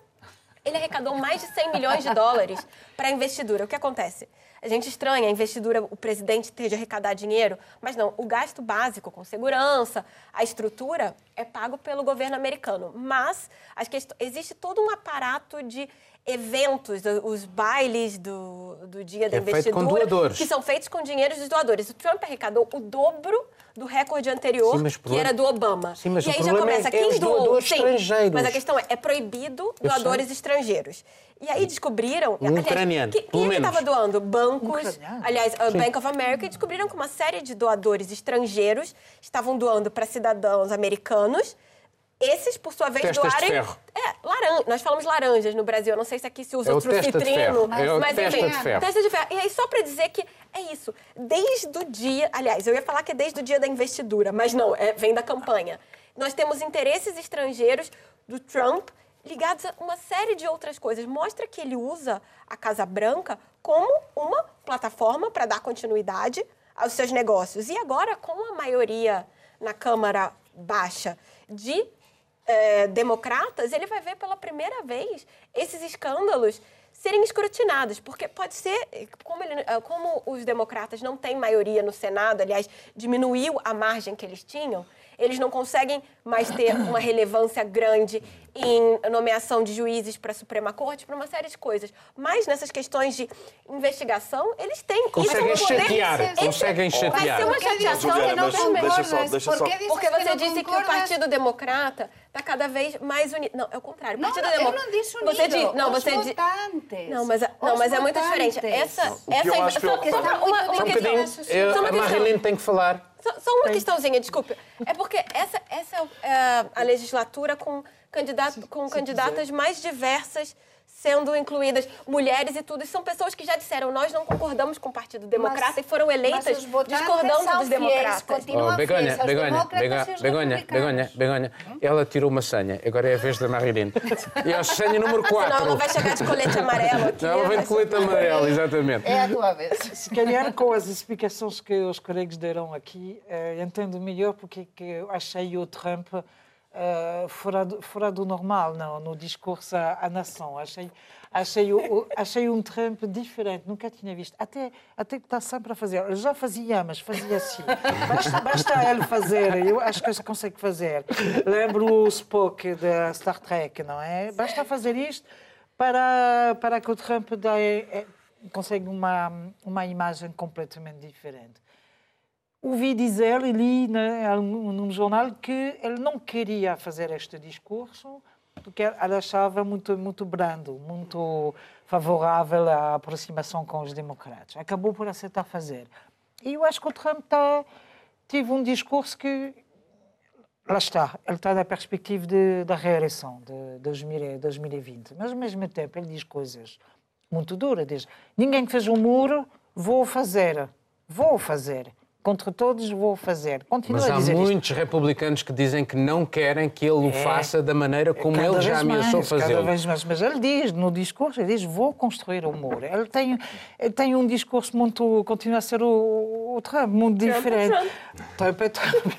Ele arrecadou mais de 100 milhões de dólares para a investidura. O que acontece? A gente estranha a investidura, o presidente ter de arrecadar dinheiro, mas não, o gasto básico com segurança, a estrutura é pago pelo governo americano. Mas as quest- existe todo um aparato de eventos, os bailes do, do dia da É investidura, doadores. que são feitos com dinheiro dos doadores. O Trump arrecadou o dobro do recorde anterior, Sim, que era do Obama. Sim, mas e o aí já é- começa, é quem doou? estrangeiros. Mas a questão é, é proibido doadores estrangeiros. E aí descobriram... Um ucraniano, que- Quem é que estava doando? Bancos, Ucraniano? aliás, a Bank of America, e descobriram que uma série de doadores estrangeiros estavam doando para cidadãos americanos. Esses, por sua vez, Testas de doarem... ferro. É, laranja. Nós falamos laranjas no Brasil. Eu não sei se aqui se usa É o o testa de trufitrino. ferro. É o mas, testa enfim, de ferro. Testa de ferro. E aí, só para dizer que é isso. Desde o dia... Aliás, eu ia falar que é desde o dia da investidura, mas não, é, vem da campanha. Nós temos interesses estrangeiros do Trump ligados a uma série de outras coisas. Mostra que ele usa a Casa Branca como uma plataforma para dar continuidade aos seus negócios. E agora, com a maioria na Câmara Baixa de eh, democratas, ele vai ver pela primeira vez esses escândalos serem escrutinados, porque pode ser, como, ele- eh, como os democratas não têm maioria no Senado, aliás, diminuiu a margem que eles tinham, eles não conseguem mais ter uma relevância grande em nomeação de juízes para a Suprema Corte, para uma série de coisas. Mas nessas questões de investigação, eles têm. Conseguem isso é um poder- chatear, esse- conseguem Vai ser uma chateação que não mas concordas? deixa só- deixa só- porque que você não disse que o? Partido Democrata está cada vez mais unido. Não, é o contrário. O Não, Partido não, eu Demo- não disse unido. Você diz, não, Os você diz. Não, mas, não, Os mas é muito diferente. Essa, Não, o que essa eu acho só, preocupante- só uma, uma, Só um uma Só um questão. bocadinho. Só Eu, uma a questão. Marilene tem que falar. Só, só uma questãozinha, desculpe. É porque essa, essa é a legislatura com, candidato, com candidatas mais diversas sendo incluídas, mulheres e tudo. E são pessoas que já disseram, nós não concordamos com o Partido Democrata e foram eleitas mas discordando dos democratas. Oh, Begonha, Begonha, Begonha, Begonha, Begonha. Ela tirou uma senha, agora é a vez da Marilene. E a senha número 4. Senão ela vai chegar de colete amarelo aqui. Ela vem de colete amarelo, exatamente. É a tua vez. Se calhar com as explicações que os colegas deram aqui, eh, entendo melhor porque é que eu achei o Trump eh, fora, do, fora do normal no, no discurso à, à nação. Achei, achei, o, achei um Trump diferente, nunca tinha visto. Até, até que está sempre a fazer. Já fazia, mas fazia assim. Basta, basta ele fazer, eu acho que ele consegue fazer. Lembro o Spock da Star Trek, não é? Basta fazer isto para, para que o Trump dê, é, consegue uma, uma imagem completamente diferente. Ouvi dizer e li num jornal que ele não queria fazer este discurso porque ele achava muito, muito brando, muito favorável à aproximação com os democratas. Acabou por aceitar fazer. E eu acho que o Trump tá, teve um discurso que lá está, ele está na perspectiva de, da reeleição de 2000, 2020, mas ao mesmo tempo ele diz coisas muito duras, diz, ninguém fez um muro, vou fazer, vou fazer contra todos vou fazer. Continua Mas a dizer há muitos isto. republicanos que dizem que não querem que ele o É. faça da maneira como ele já ameaçou mais, cada vez mais. Mas ele diz, no discurso, ele diz, vou construir o muro. Ele tem, ele tem um discurso muito, continua a ser o, o Trump, muito Trump é diferente. Trump é Trump.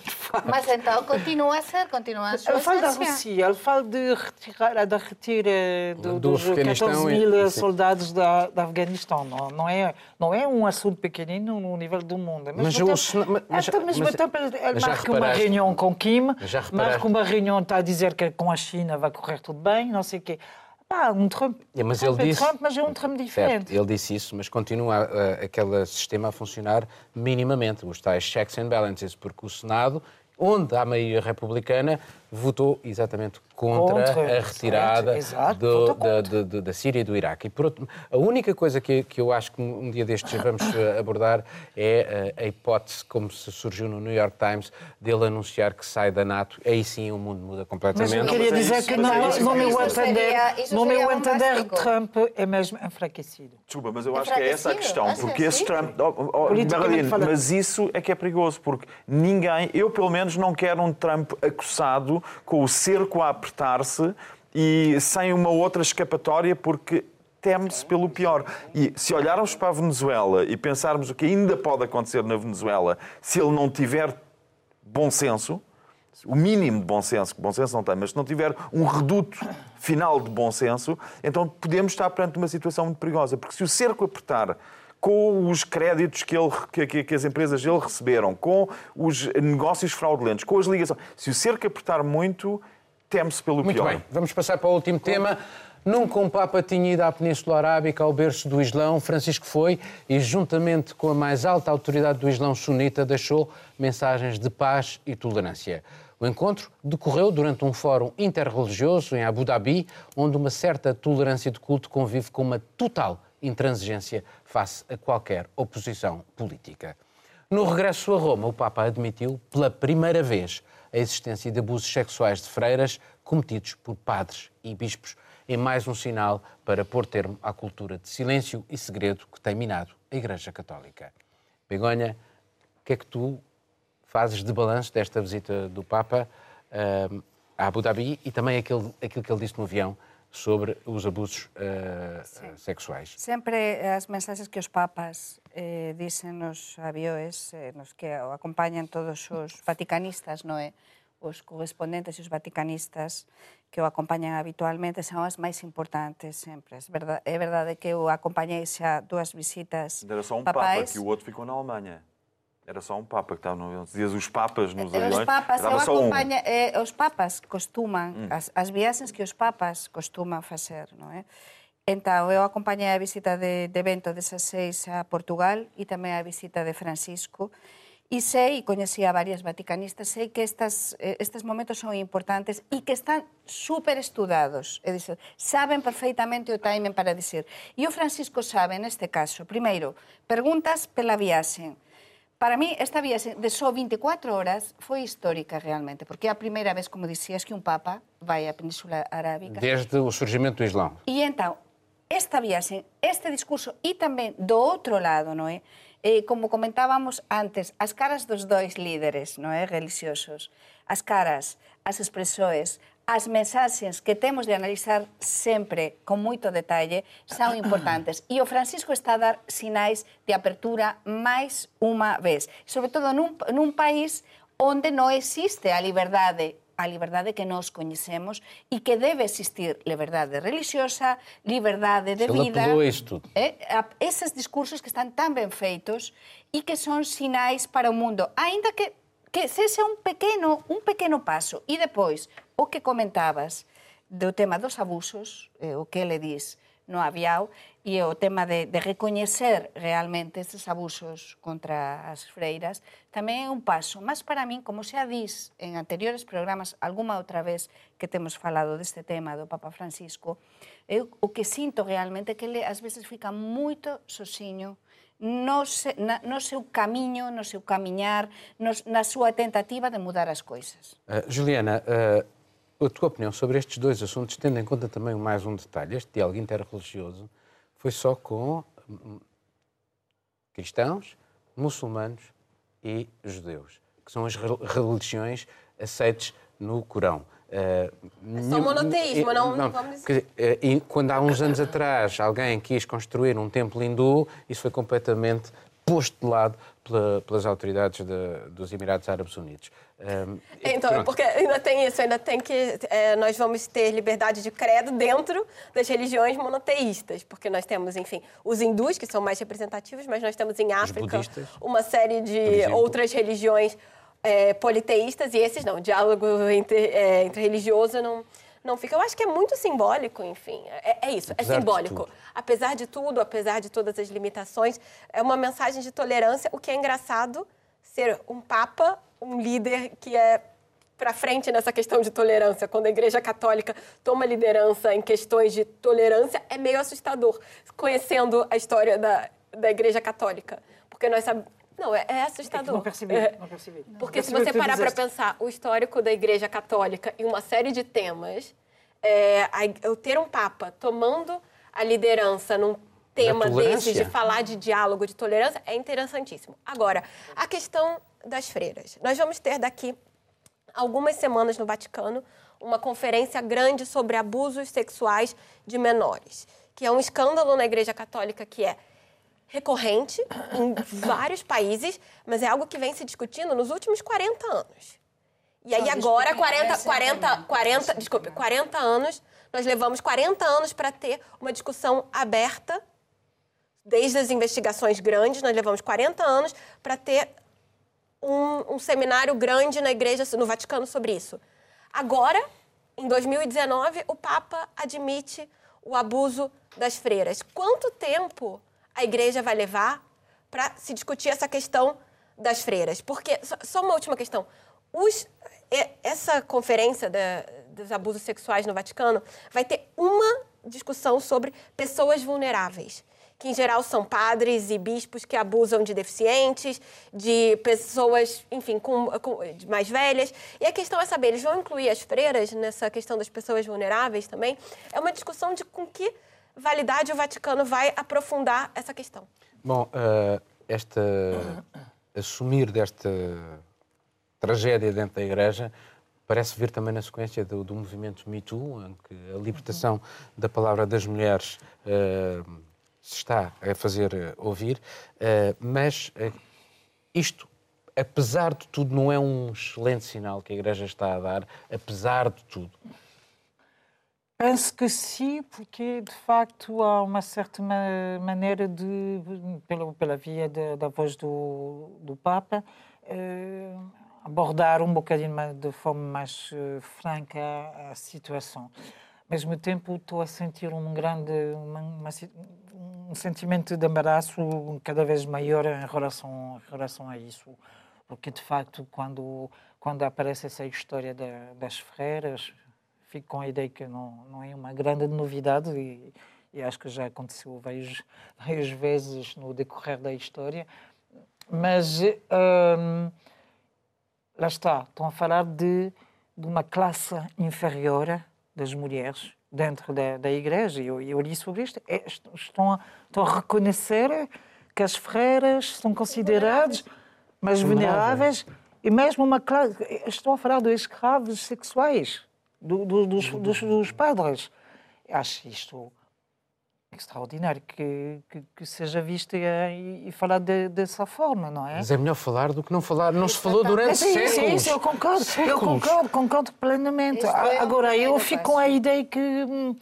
Mas então continua a ser, continua a sua Ele fala da. Rússia, ele fala de retirar, da retira do, Do dos Afeganistão 14 e- mil sim. soldados da, da Afeganistão. Não, não, é, não é um assunto pequenino no nível do mundo. Mas mas- tempo- mas- até mesmo mas- tempo, ele marca uma reunião com Kim, marca uma reunião, está a dizer que com a China vai correr tudo bem, não sei o quê. Pá, um Trump, É, mas Trump ele é disse- Trump, mas é um Trump Certo, diferente. ele disse isso, mas continua ah, aquele sistema a funcionar minimamente, os tais checks and balances, porque o Senado, onde há maioria republicana, votou exatamente contra, Contra, a retirada do- contra. da- da- da Síria e do Iraque. E por outro, a única coisa que, que eu acho que um dia destes vamos eh, abordar é eh, a hipótese, como se surgiu no New York Times, dele anunciar que sai da NATO. Aí sim o mundo muda Mas completamente. eu queria mas é dizer isso, que mas no, é isso. no meu Isso entender, no entender. Trump é mesmo enfraquecido. Desculpa, mas eu acho que é essa a questão. Porque esse sim. Trump. Oh, oh, oh, Marilene, mas isso é que é perigoso, porque ninguém, eu pelo menos não quero um Trump acossado com o cerco a apertar-se e sem uma outra escapatória, porque teme-se pelo pior. E se olharmos para a Venezuela e pensarmos o que ainda pode acontecer na Venezuela se ele não tiver bom senso, o mínimo de bom senso, que bom senso não tem, mas se não tiver um reduto final de bom senso, então podemos estar perante uma situação muito perigosa. Porque se o cerco apertar com os créditos que, ele, que- que- as empresas dele receberam, com os negócios fraudulentos, com as ligações, se o cerco apertar muito, teme-se pelo Muito pior. bem, vamos passar para o último tema. Nunca um Papa tinha ido à Península Arábica, ao berço do Islão. Francisco foi e, juntamente com a mais alta autoridade do Islão sunita, deixou mensagens de paz e tolerância. O encontro decorreu durante um fórum interreligioso em Abu Dhabi, onde uma certa tolerância de culto convive com uma total intransigência face a qualquer oposição política. No regresso a Roma, o Papa admitiu, pela primeira vez, a existência de abusos sexuais de freiras cometidos por padres e bispos, em mais um sinal para pôr termo à cultura de silêncio e segredo que tem minado a Igreja Católica. Begonha, o que é que tu fazes de balanço desta visita do Papa ah, a Abu Dhabi e também aquilo, aquilo que ele disse no avião sobre os abusos ah, sexuais? Sempre as mensaxes que os papas eh, dicen nos avións, eh, nos que o acompañan todos os vaticanistas, non é? Os correspondentes e os vaticanistas que o acompañan habitualmente son as máis importantes sempre. É verdade, é verdade que eu acompañei xa dúas visitas Era só um papais. Papa, que o outro ficou na Alemanha. Era só um Papa que estava no. Dizias os Papas nos Eh, aviões. Os papas, eu só um. eh, os papas costuman, as, as viaxes que os papas costuman facer, non é? Entón, eu acompañei a visita de, de Bento XVI a Portugal e tamén a visita de Francisco e sei, e coñecía varias vaticanistas, sei que estas, eh, estes momentos son importantes e que están super estudados. É dicir, saben perfeitamente o timing para dicir. E o Francisco sabe, neste caso, primeiro, preguntas pela viaxe. Para mí, esta viaxe de só 24 horas foi histórica realmente, porque é a primeira vez, como dicías, que un papa vai á Península Arábica. Desde o surgimento do Islão. E então, esta viaxe, este discurso e tamén do outro lado, non é? Eh, como comentábamos antes, as caras dos dois líderes, non é, religiosos, as caras, as expresoes, as mensaxes que temos de analizar sempre con moito detalle son <clears throat> importantes. E o Francisco está a dar sinais de apertura máis unha vez. Sobre todo nun, nun país onde non existe a liberdade a liberdade que nós coñecemos e que debe existir liberdade religiosa, liberdade de Ele vida. a isto a, esses discursos que están tan ben feitos e que son sinais para o mundo, aínda que que sexa un pequeno un pequeno paso. E depois, o que comentabas do tema dos abusos, eh, o que ele dis no aviao, e o tema de, de recoñecer realmente estes abusos contra as freiras, tamén é un paso. Mas para min, como xa dis en anteriores programas, alguma outra vez que temos falado deste tema do Papa Francisco, eu o que sinto realmente é que ele ás veces fica moito soxiño no, se, na, no seu caminho, no seu caminhar, no, na súa tentativa de mudar as coisas. Uh, Juliana, uh, a tua opinião sobre estes dois assuntos, tendo em conta também mais um detalhe, este diálogo interreligioso foi só com hum, cristãos, muçulmanos e judeus, que são as religiões aceites no Corão. Uh, Só monoteísmo, não, não, vamos dizer. Uh, quando há uns anos atrás alguém quis construir um templo hindu, isso foi completamente posto de lado pela, pelas autoridades de, dos Emirados Árabes Unidos. Um, então, pronto. porque ainda tem isso, ainda tem que é, nós vamos ter liberdade de credo dentro das religiões monoteístas, porque nós temos, enfim, os hindus, que são mais representativos, mas nós temos em África uma série de outras religiões é, politeístas e esses não. Diálogo entre, é, entre religioso não, não fica. Eu acho que é muito simbólico, enfim. É, é isso, é apesar é simbólico. De apesar de tudo, apesar de todas as limitações, é uma mensagem de tolerância. O que é engraçado ser um papa, um líder que é para frente nessa questão de tolerância. Quando a Igreja Católica toma liderança em questões de tolerância, é meio assustador, conhecendo a história da, da Igreja Católica. Porque nós sabemos não, é, é assustador. É não percebi, é, não percebi. Porque não. se você parar para pensar o histórico da Igreja Católica e uma série de temas, é, eu ter um Papa tomando a liderança num tema desse, de falar de diálogo, de tolerância, é interessantíssimo. Agora, a questão das freiras. Nós vamos ter daqui algumas semanas no Vaticano uma conferência grande sobre abusos sexuais de menores, que é um escândalo na Igreja Católica que é recorrente em vários países, mas é algo que vem se discutindo nos últimos 40 anos. E aí agora, 40, 40, 40, desculpe, 40 anos, nós levamos 40 anos para ter uma discussão aberta, desde as investigações grandes, nós levamos 40 anos para ter um, um seminário grande na igreja, no Vaticano, sobre isso. Agora, em 2019, o Papa admite o abuso das freiras. Quanto tempo a igreja vai levar para se discutir essa questão das freiras. Porque, só uma última questão. Os, essa conferência da, dos abusos sexuais no Vaticano vai ter uma discussão sobre pessoas vulneráveis, que em geral são padres e bispos que abusam de deficientes, de pessoas, enfim, com, com, mais velhas. E a questão é saber, eles vão incluir as freiras nessa questão das pessoas vulneráveis também? É uma discussão de com que validade o Vaticano vai aprofundar essa questão? Bom, uh, esta assumir desta tragédia dentro da Igreja parece vir também na sequência do, do movimento Me Too, em que a libertação da palavra das mulheres uh, se está a fazer ouvir, uh, mas isto apesar de tudo, não é um excelente sinal que a Igreja está a dar, apesar de tudo. Penso que sim, porque de facto há uma certa maneira de, pela, pela via de, da voz do, do Papa, eh, abordar um bocadinho de forma mais eh, franca a, situação. Ao mesmo tempo, estou a sentir um grande uma, uma, um sentimento de embaraço cada vez maior em relação, em relação a isso, porque de facto quando quando aparece essa história da, das freiras fico com a ideia que não, não é uma grande novidade e, e acho que já aconteceu várias, várias vezes no decorrer da história. Mas hum, lá está, estão a falar de, de uma classe inferior das mulheres dentro da, da igreja. Eu, eu li sobre isto. É, estão, a, estão a reconhecer que as freiras são consideradas mais vulneráveis e mesmo uma classe. Estão a falar de escravos sexuais do, do, dos, dos, dos, padres. Acho isto extraordinário que, que, que seja visto e, e falar de, dessa forma, não é? Mas é melhor falar do que não falar. Não se falou durante sim, séculos. Sim, eu concordo. Séculos. Eu concordo, concordo plenamente. É Agora, eu fico com a ideia que hum,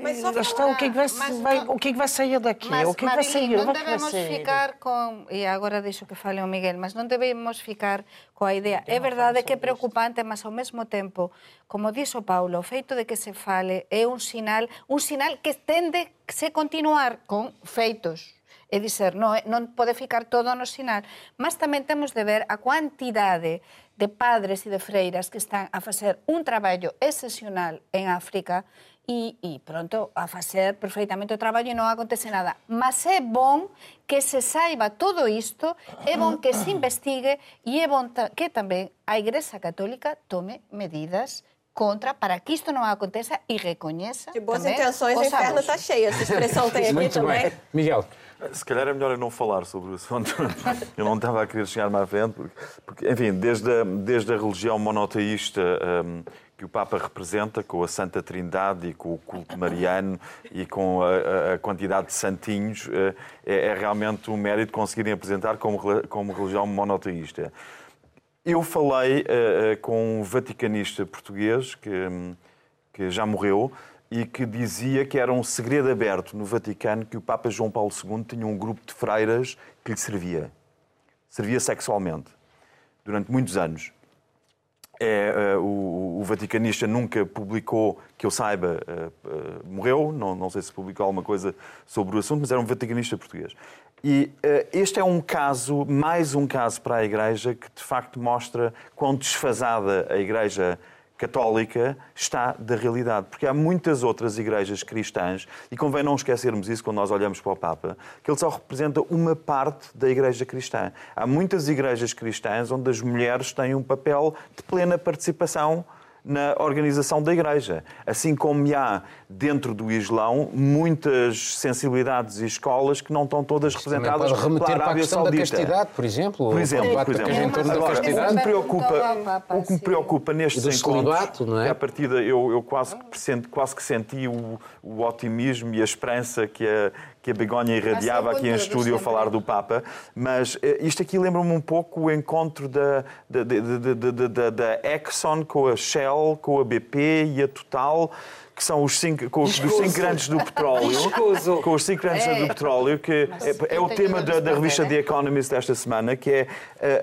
mas só está, o que é que vai, vai o que é que vai sair daqui? Mas, o que é que vai sair? Não devemos ficar com e agora deixo que fale o Miguel, mas não devemos ficar com a ideia. É verdade que é preocupante, mas ao mesmo tempo, como dixo Paulo, o feito de que se fale é un sinal, un sinal que tende se continuar con feitos e dizer non, non pode ficar todo no sinal, mas tamén temos de ver a quantidade de padres e de freiras que están a facer un traballo excepcional en África e, e pronto, a facer perfectamente o traballo e non acontece nada. Mas é bon que se saiba todo isto, é bon que se investigue e é bon que tamén a Igrexa Católica tome medidas contra para que isto não aconteça e reconheça. De boas intenções, o inferno está cheio. Essa expressão tem aqui Muito também. bem. Miguel, Se calhar é melhor eu não falar sobre o assunto. Eu não estava a querer chegar mais à frente, porque, porque, enfim, desde a, desde a religião monoteísta hum, que o Papa representa, com a Santa Trindade e com o culto mariano e com a, a- quantidade de santinhos, eh, é, é realmente um mérito conseguirem apresentar como, como religião monoteísta. Eu falei eh, com um vaticanista português que, que já morreu e que dizia que era um segredo aberto no Vaticano que o Papa João Paulo II tinha um grupo de freiras que lhe servia. Servia sexualmente. Durante muitos anos. É, eh, o, o vaticanista nunca publicou, que eu saiba, eh, eh, morreu, não, não sei se publicou alguma coisa sobre o assunto, mas era um vaticanista português. E este é um caso, mais um caso para a Igreja, que de facto mostra quão desfasada a Igreja católica está da realidade. Porque há muitas outras igrejas cristãs, e convém não esquecermos isso quando nós olhamos para o Papa, que ele só representa uma parte da igreja cristã. Há muitas igrejas cristãs onde as mulheres têm um papel de plena participação na organização da Igreja. Assim como há dentro do Islão muitas sensibilidades e escolas que não estão todas representadas pode remeter pela para a questão da Saudita. castidade, por exemplo. Por exemplo, por que exemplo. tens em torno da Agora, o que me preocupa, o que me preocupa nestes encontros não é? que à partida eu, eu quase, que senti, quase que senti o, o otimismo e a esperança que a, que a Begonha irradiava aqui em estúdio a falar do Papa, mas eh, isto aqui lembra-me um pouco o encontro da, da, da, da Exxon com a Shell, com a BP e a Total, que são os cinco, com os, dos cinco grandes do petróleo, Escuso. com os cinco grandes É. do petróleo, que é, é o tema da, da revista perder, The Economist desta semana, que é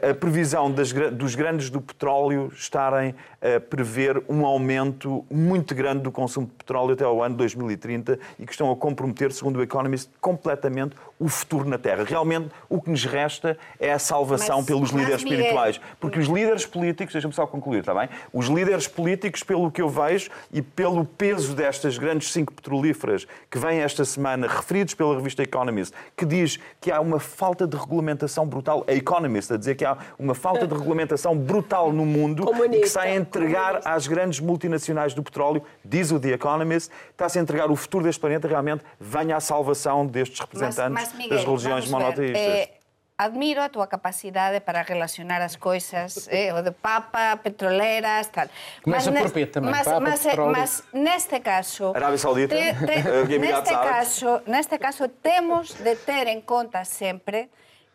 a, a previsão das dos grandes do petróleo estarem a prever um aumento muito grande do consumo de petróleo até ao ano 2030 e que estão a comprometer, segundo o Economist, completamente o futuro na Terra. Realmente, o que nos resta é a salvação Mas- pelos mas, líderes Miguel- espirituais. Porque os líderes políticos, deixa-me só concluir, está bem? Os líderes políticos, pelo que eu vejo e pelo peso destas grandes cinco petrolíferas que vêm esta semana, referidos pela revista Economist, que diz que há uma falta de regulamentação brutal, a Economist a dizer que há uma falta de regulamentação brutal no mundo e que Comunista. está a entregar às grandes multinacionais do petróleo, diz o The Economist, está-se a entregar o futuro deste planeta, realmente venha à salvação destes representantes das religiões vamos ver, monoteístas. eh, admiro a tua capacidade para relacionar as coisas, eh, o de Papa, petroleras, tal. Começa Mas por P também, mas, Papa, mas, eh, mas neste caso... Arábia Saudita, te- <laughs> te- eh, neste, caso, neste caso, temos de ter en conta sempre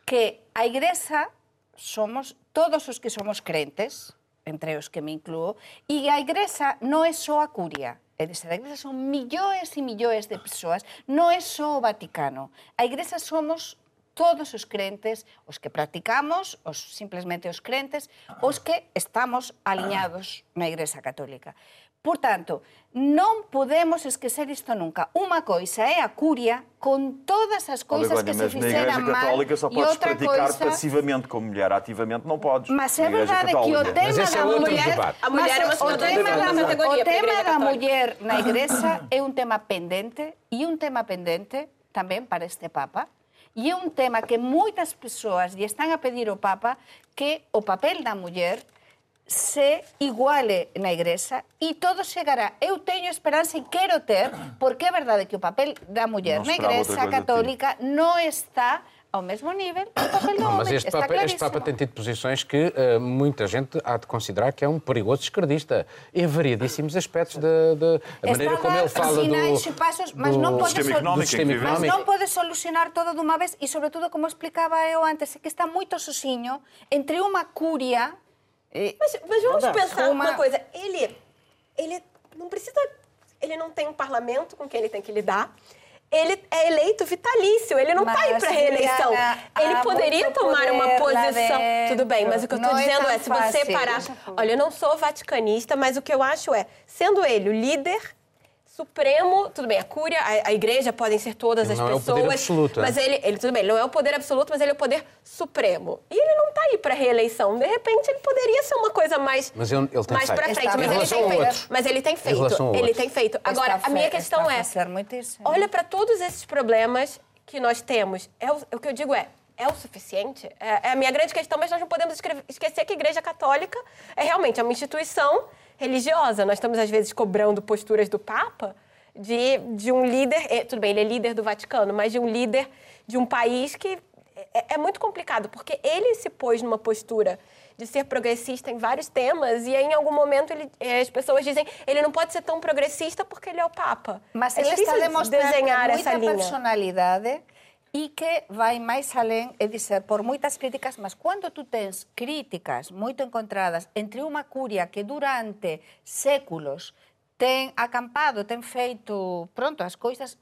que a Igrexa somos todos os que somos crentes, entre os que me incluo, e a Igrexa non é só a curia. e desa da Igrexa son millóns e millóns de persoas, non é só o Vaticano. A Igrexa somos todos os crentes, os que practicamos, os simplemente os crentes, os que estamos aliñados na Igrexa Católica. Por tanto, non podemos esquecer isto nunca. Unha coisa é a curia con todas as coisas Begonha, que se mas na Igreja fixeran mal Católica só podes praticar coisa... passivamente como mulher, ativamente não podes. Mas é verdade que o tema Mas é da mulher, debate. A mulher mas é uma o tema de da, o tema da mulher na igreja é un tema pendente e un tema pendente tamén para este Papa. E é un tema que moitas persoas lle están a pedir ao Papa que o papel da muller se iguale na igrexa e todo chegará. Eu teño esperanza e quero ter, porque é verdade que o papel da muller na igrexa de católica non está ao mesmo nível que o papel do Não, mas homem. este está Papa, este Papa tem tido posições que eh, muita gente há de considerar que é um perigoso esquerdista, em variadíssimos aspectos da, maneira como ele fala sinais do, e pasos, mas do non pode sistema económico do sistema em que Mas económico. non pode solucionar todo dunha vez e, sobre todo, como explicaba eu antes, é que está moito sozinho entre unha curia... eh, Mas, mas vamos pensar Uma- uma coisa. Ele, ele não precisa. Ele não tem um parlamento com quem ele tem que lidar. Ele é eleito vitalício, ele não está aí Mas, para reeleição. Ele poderia tomar uma posição. Tudo bem, mas o que eu estou é dizendo tão é: se você parar. Olha, eu não sou vaticanista, mas o que eu acho é, sendo ele o líder supremo, tudo bem, a cúria, a, a igreja podem ser todas Ele as não é o pessoas, poder absoluto, é? mas ele, ele tudo bem, ele não é o poder absoluto, mas ele é o poder supremo. E ele não está aí para reeleição. De repente ele poderia ser uma coisa mais Mas ele- ele tem mais feito. para frente, mas ele tem feito. Mas ele tem feito. Ele tem feito. Agora, Está a minha fe- questão é, muitíssimo. olha para todos esses problemas que nós temos. É o, o que eu digo é, é o suficiente? É, é a minha grande questão, mas nós não podemos esquecer que a Igreja Católica é realmente uma instituição religiosa. Nós estamos, às vezes, cobrando posturas do Papa de, de um líder... é, tudo bem, ele é líder do Vaticano, mas de um líder de um país que é, é muito complicado, porque ele se pôs numa postura de ser progressista em vários temas e aí, em algum momento ele- eh, as pessoas dizem ele não pode ser tão progressista porque ele é o Papa. Mas é ele está demonstrando desenhar essa muita linha. personalidade e que vai máis além, é dizer, por moitas críticas, mas quando tu tens críticas moito encontradas entre unha curia que durante séculos ten acampado, ten feito, pronto, as coisas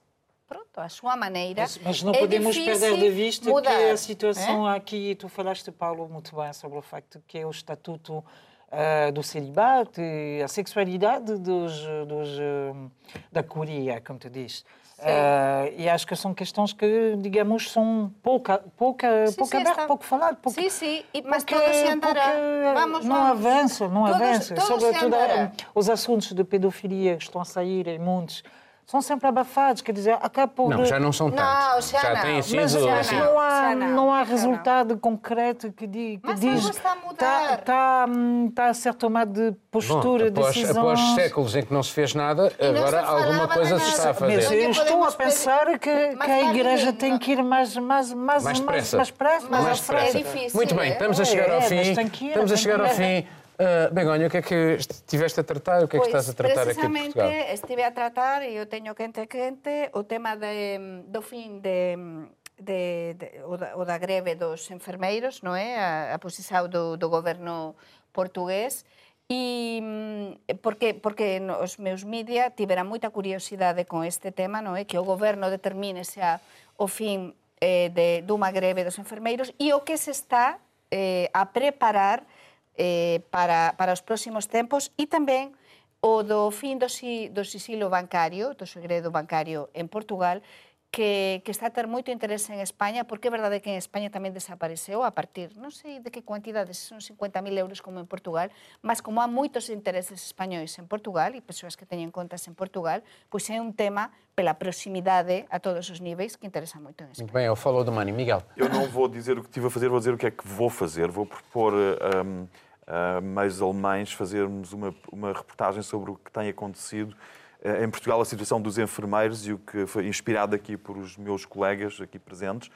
pronto, a súa maneira. Mas, mas não é podemos perder de vista mudar, que a situação aqui, tu falaste, Paulo, muito bem sobre o facto que é o estatuto ah, do celibato e a sexualidade dos, dos, ah, da curia, como tu dizes. Ah, e acho que são questões que, digamos, são pouca, pouca, Sim, pouco sim, aberto, pouco falado. Pouco, Sim, sim, e- mas porque- todo se andará. porque Vamos, não vamos. avança, não Todos- avança. todo se Sobretudo ah, os assuntos de pedofilia que estão a sair em muitos são sempre abafados, quer dizer, acaba por... Não, já não são Não, tantos. já não. têm Mas sido já assim. não há, Já não, não há já resultado concreto que, di, que Mas diz está a mudar. Está, está, hum, está a ser tomado de Bom, postura, após, decisões... após séculos em que não se fez nada, E não agora alguma coisa de se está a Mas fazer. eu Não estou a pensar que, que a Mas igreja tem que ir mais, mais, mais, Mais depressa. mais, pressa, Mas mais é pressa. difícil. Muito bem, é? estamos a chegar ao É, mas fim. Estamos a chegar ao fim. Uh, Begonha, o que é que estiveste a tratar? O que é que estás a tratar aqui precisamente Portugal? estive a tratar, e eu teño quente quente, o tema de, do fin de, de, de, o, da, o da greve dos enfermeiros, non é? A, a posición do, do goberno portugués, E mm, porque porque os meus media tiveran moita curiosidade con este tema, non é? Que o goberno determine xa o fin eh, de dunha greve dos enfermeiros e o que se está eh, a preparar eh, para, para os próximos tempos e tamén o do fin do, si, do sisilo bancario, do segredo bancario en Portugal, que, que está a ter moito interese en España, porque é verdade que en España tamén desapareceu a partir, non sei de que cuantidades, son 50.000 euros como en Portugal, mas como há moitos intereses españois en Portugal e persoas que teñen contas en Portugal, pois é un tema pela proximidade a todos os níveis que interesa moito en España. Muito bem, é o Follow the Money. Miguel. Eu não vou dizer o que estive a fazer, vou dizer o que é que vou fazer. Vou propor um, a meios alemães fazermos uma, uma reportagem sobre o que tem acontecido uh, em Portugal, a situação dos enfermeiros e o que foi inspirado aqui por os meus colegas aqui presentes,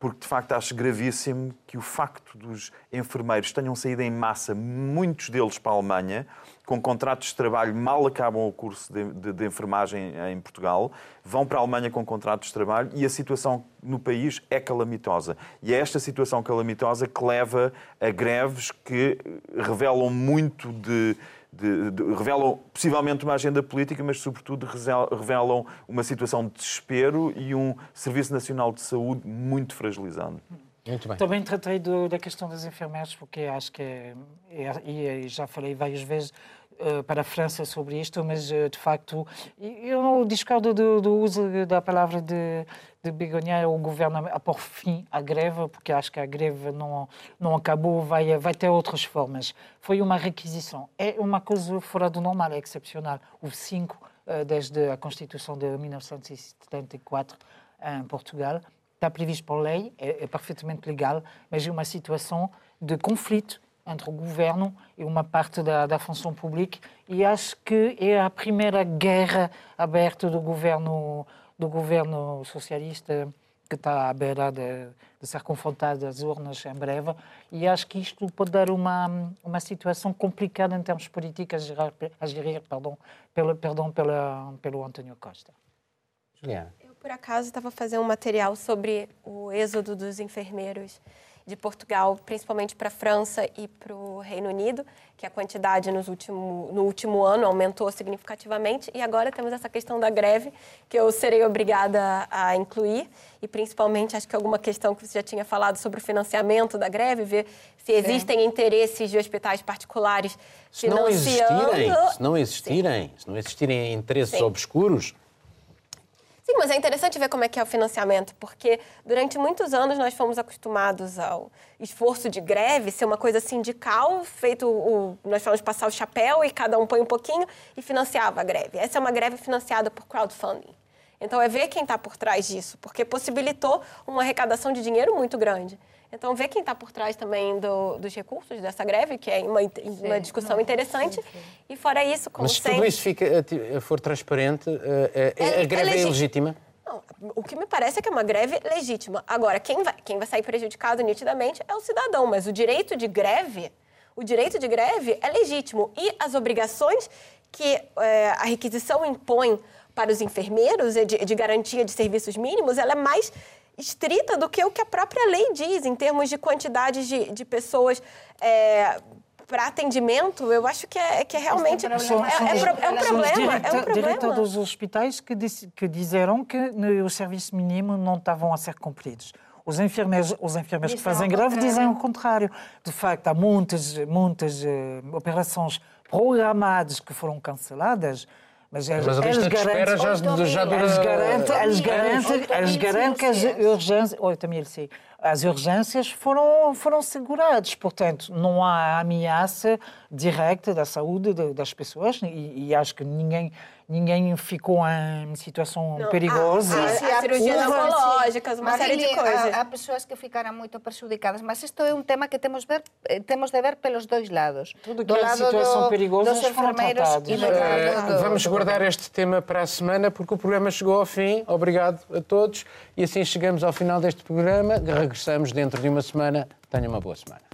porque de facto acho gravíssimo que o facto dos enfermeiros tenham saído em massa, muitos deles para a Alemanha, com contratos de trabalho, mal acabam o curso de, de, de, enfermagem em Portugal, vão para a Alemanha com contratos de trabalho e a situação no país é calamitosa. E é esta situação calamitosa que leva a greves que revelam muito de. De, de, revelam possivelmente uma agenda política, mas sobretudo revelam uma situação de desespero e um Serviço Nacional de Saúde muito fragilizado. Muito bem. Também tratei do, da questão das enfermeiras, porque acho que, é, e já falei várias vezes uh, para a França sobre isto, mas uh, de facto eu não discordo do, do uso da palavra de, de o governo a pôr fim à greve, porque acho que a greve não, não acabou, vai, vai ter outras formas. Foi uma requisição. É uma coisa fora do normal, é excepcional. Houve cinco uh, desde a Constituição de 1974 em Portugal está previsto por lei, é, é, perfeitamente legal, mas é uma situação de conflito entre o governo e uma parte da, da função pública e acho que é a primeira guerra aberta do governo do governo socialista que está à beira de, de ser confrontado às urnas em breve e acho que isto pode dar uma uma situação complicada em termos políticos a gerir, a gerir perdão, pelo, perdão pela, pelo António Costa. Juliana por acaso, estava fazendo um material sobre o êxodo dos enfermeiros de Portugal, principalmente para a França e para o Reino Unido, que a quantidade nos último, no último ano aumentou significativamente. E agora temos essa questão da greve, que eu serei obrigada a incluir, e principalmente acho que alguma questão que você já tinha falado sobre o financiamento da greve, ver se existem interesses de hospitais particulares Se não existirem, se não existirem, se não existirem interesses Sim. obscuros, Sim, mas é interessante ver como é que é o financiamento, porque durante muitos anos nós fomos acostumados ao esforço de greve ser uma coisa sindical, feito o, nós fomos passar o chapéu e cada um põe um pouquinho e financiava a greve. Essa é uma greve financiada por crowdfunding. Então é ver quem está por trás disso, porque possibilitou uma arrecadação de dinheiro muito grande. Então ver quem está por trás também do- dos recursos dessa greve, que é uma, uma discussão interessante. E fora isso, como mas se sempre... tudo isso fica, eh, ti- for transparente, eh, eh, É- a greve é é ilegítima? Não, o que me parece é que é uma greve legítima. Agora, quem vai, quem vai sair prejudicado nitidamente é o cidadão, mas o direito de greve, o direito de greve é legítimo. E as obrigações que eh, a requisição impõe para os enfermeiros e de, de garantia de serviços mínimos, ela é mais estrita do que o que a própria lei diz em termos de quantidade de, de pessoas para atendimento. Eu acho que é, que é realmente é, São- é, são é os- pro- é um problema. É um problema. dos hospitais que, que disseram que no, o serviço mínimo não estavam a ser cumpridos. Os enfermeiros, os enfermeiros que fazem greve dizem o contrário. De facto, há muitas, muitas eh, operações programadas que foram canceladas, mas, eles- Mas a lista eles de espera garantem- já, já dura... eles garantem, eles garantem, eles garantem que as urgências, 8 mil, sim, as urgências foram, foram seguradas. Portanto, não há ameaça direta da saúde de- das pessoas e, e acho que ninguém, ninguém ficou em situação Não, perigosa. ah, sim, sim. cirurgias houve- oncológicas, uma série de coisas. Há, há pessoas que ficaram muito prejudicadas, mas isto é um tema que temos, ver, eh, temos de ver pelos dois lados. Tudo do que é lado situação do, perigosa dos enfermeiros e do do- vamos guardar este tema para a semana porque o programa chegou ao fim. Obrigado a todos e assim chegamos ao final deste programa. Regressamos dentro de uma semana. Tenha uma boa semana.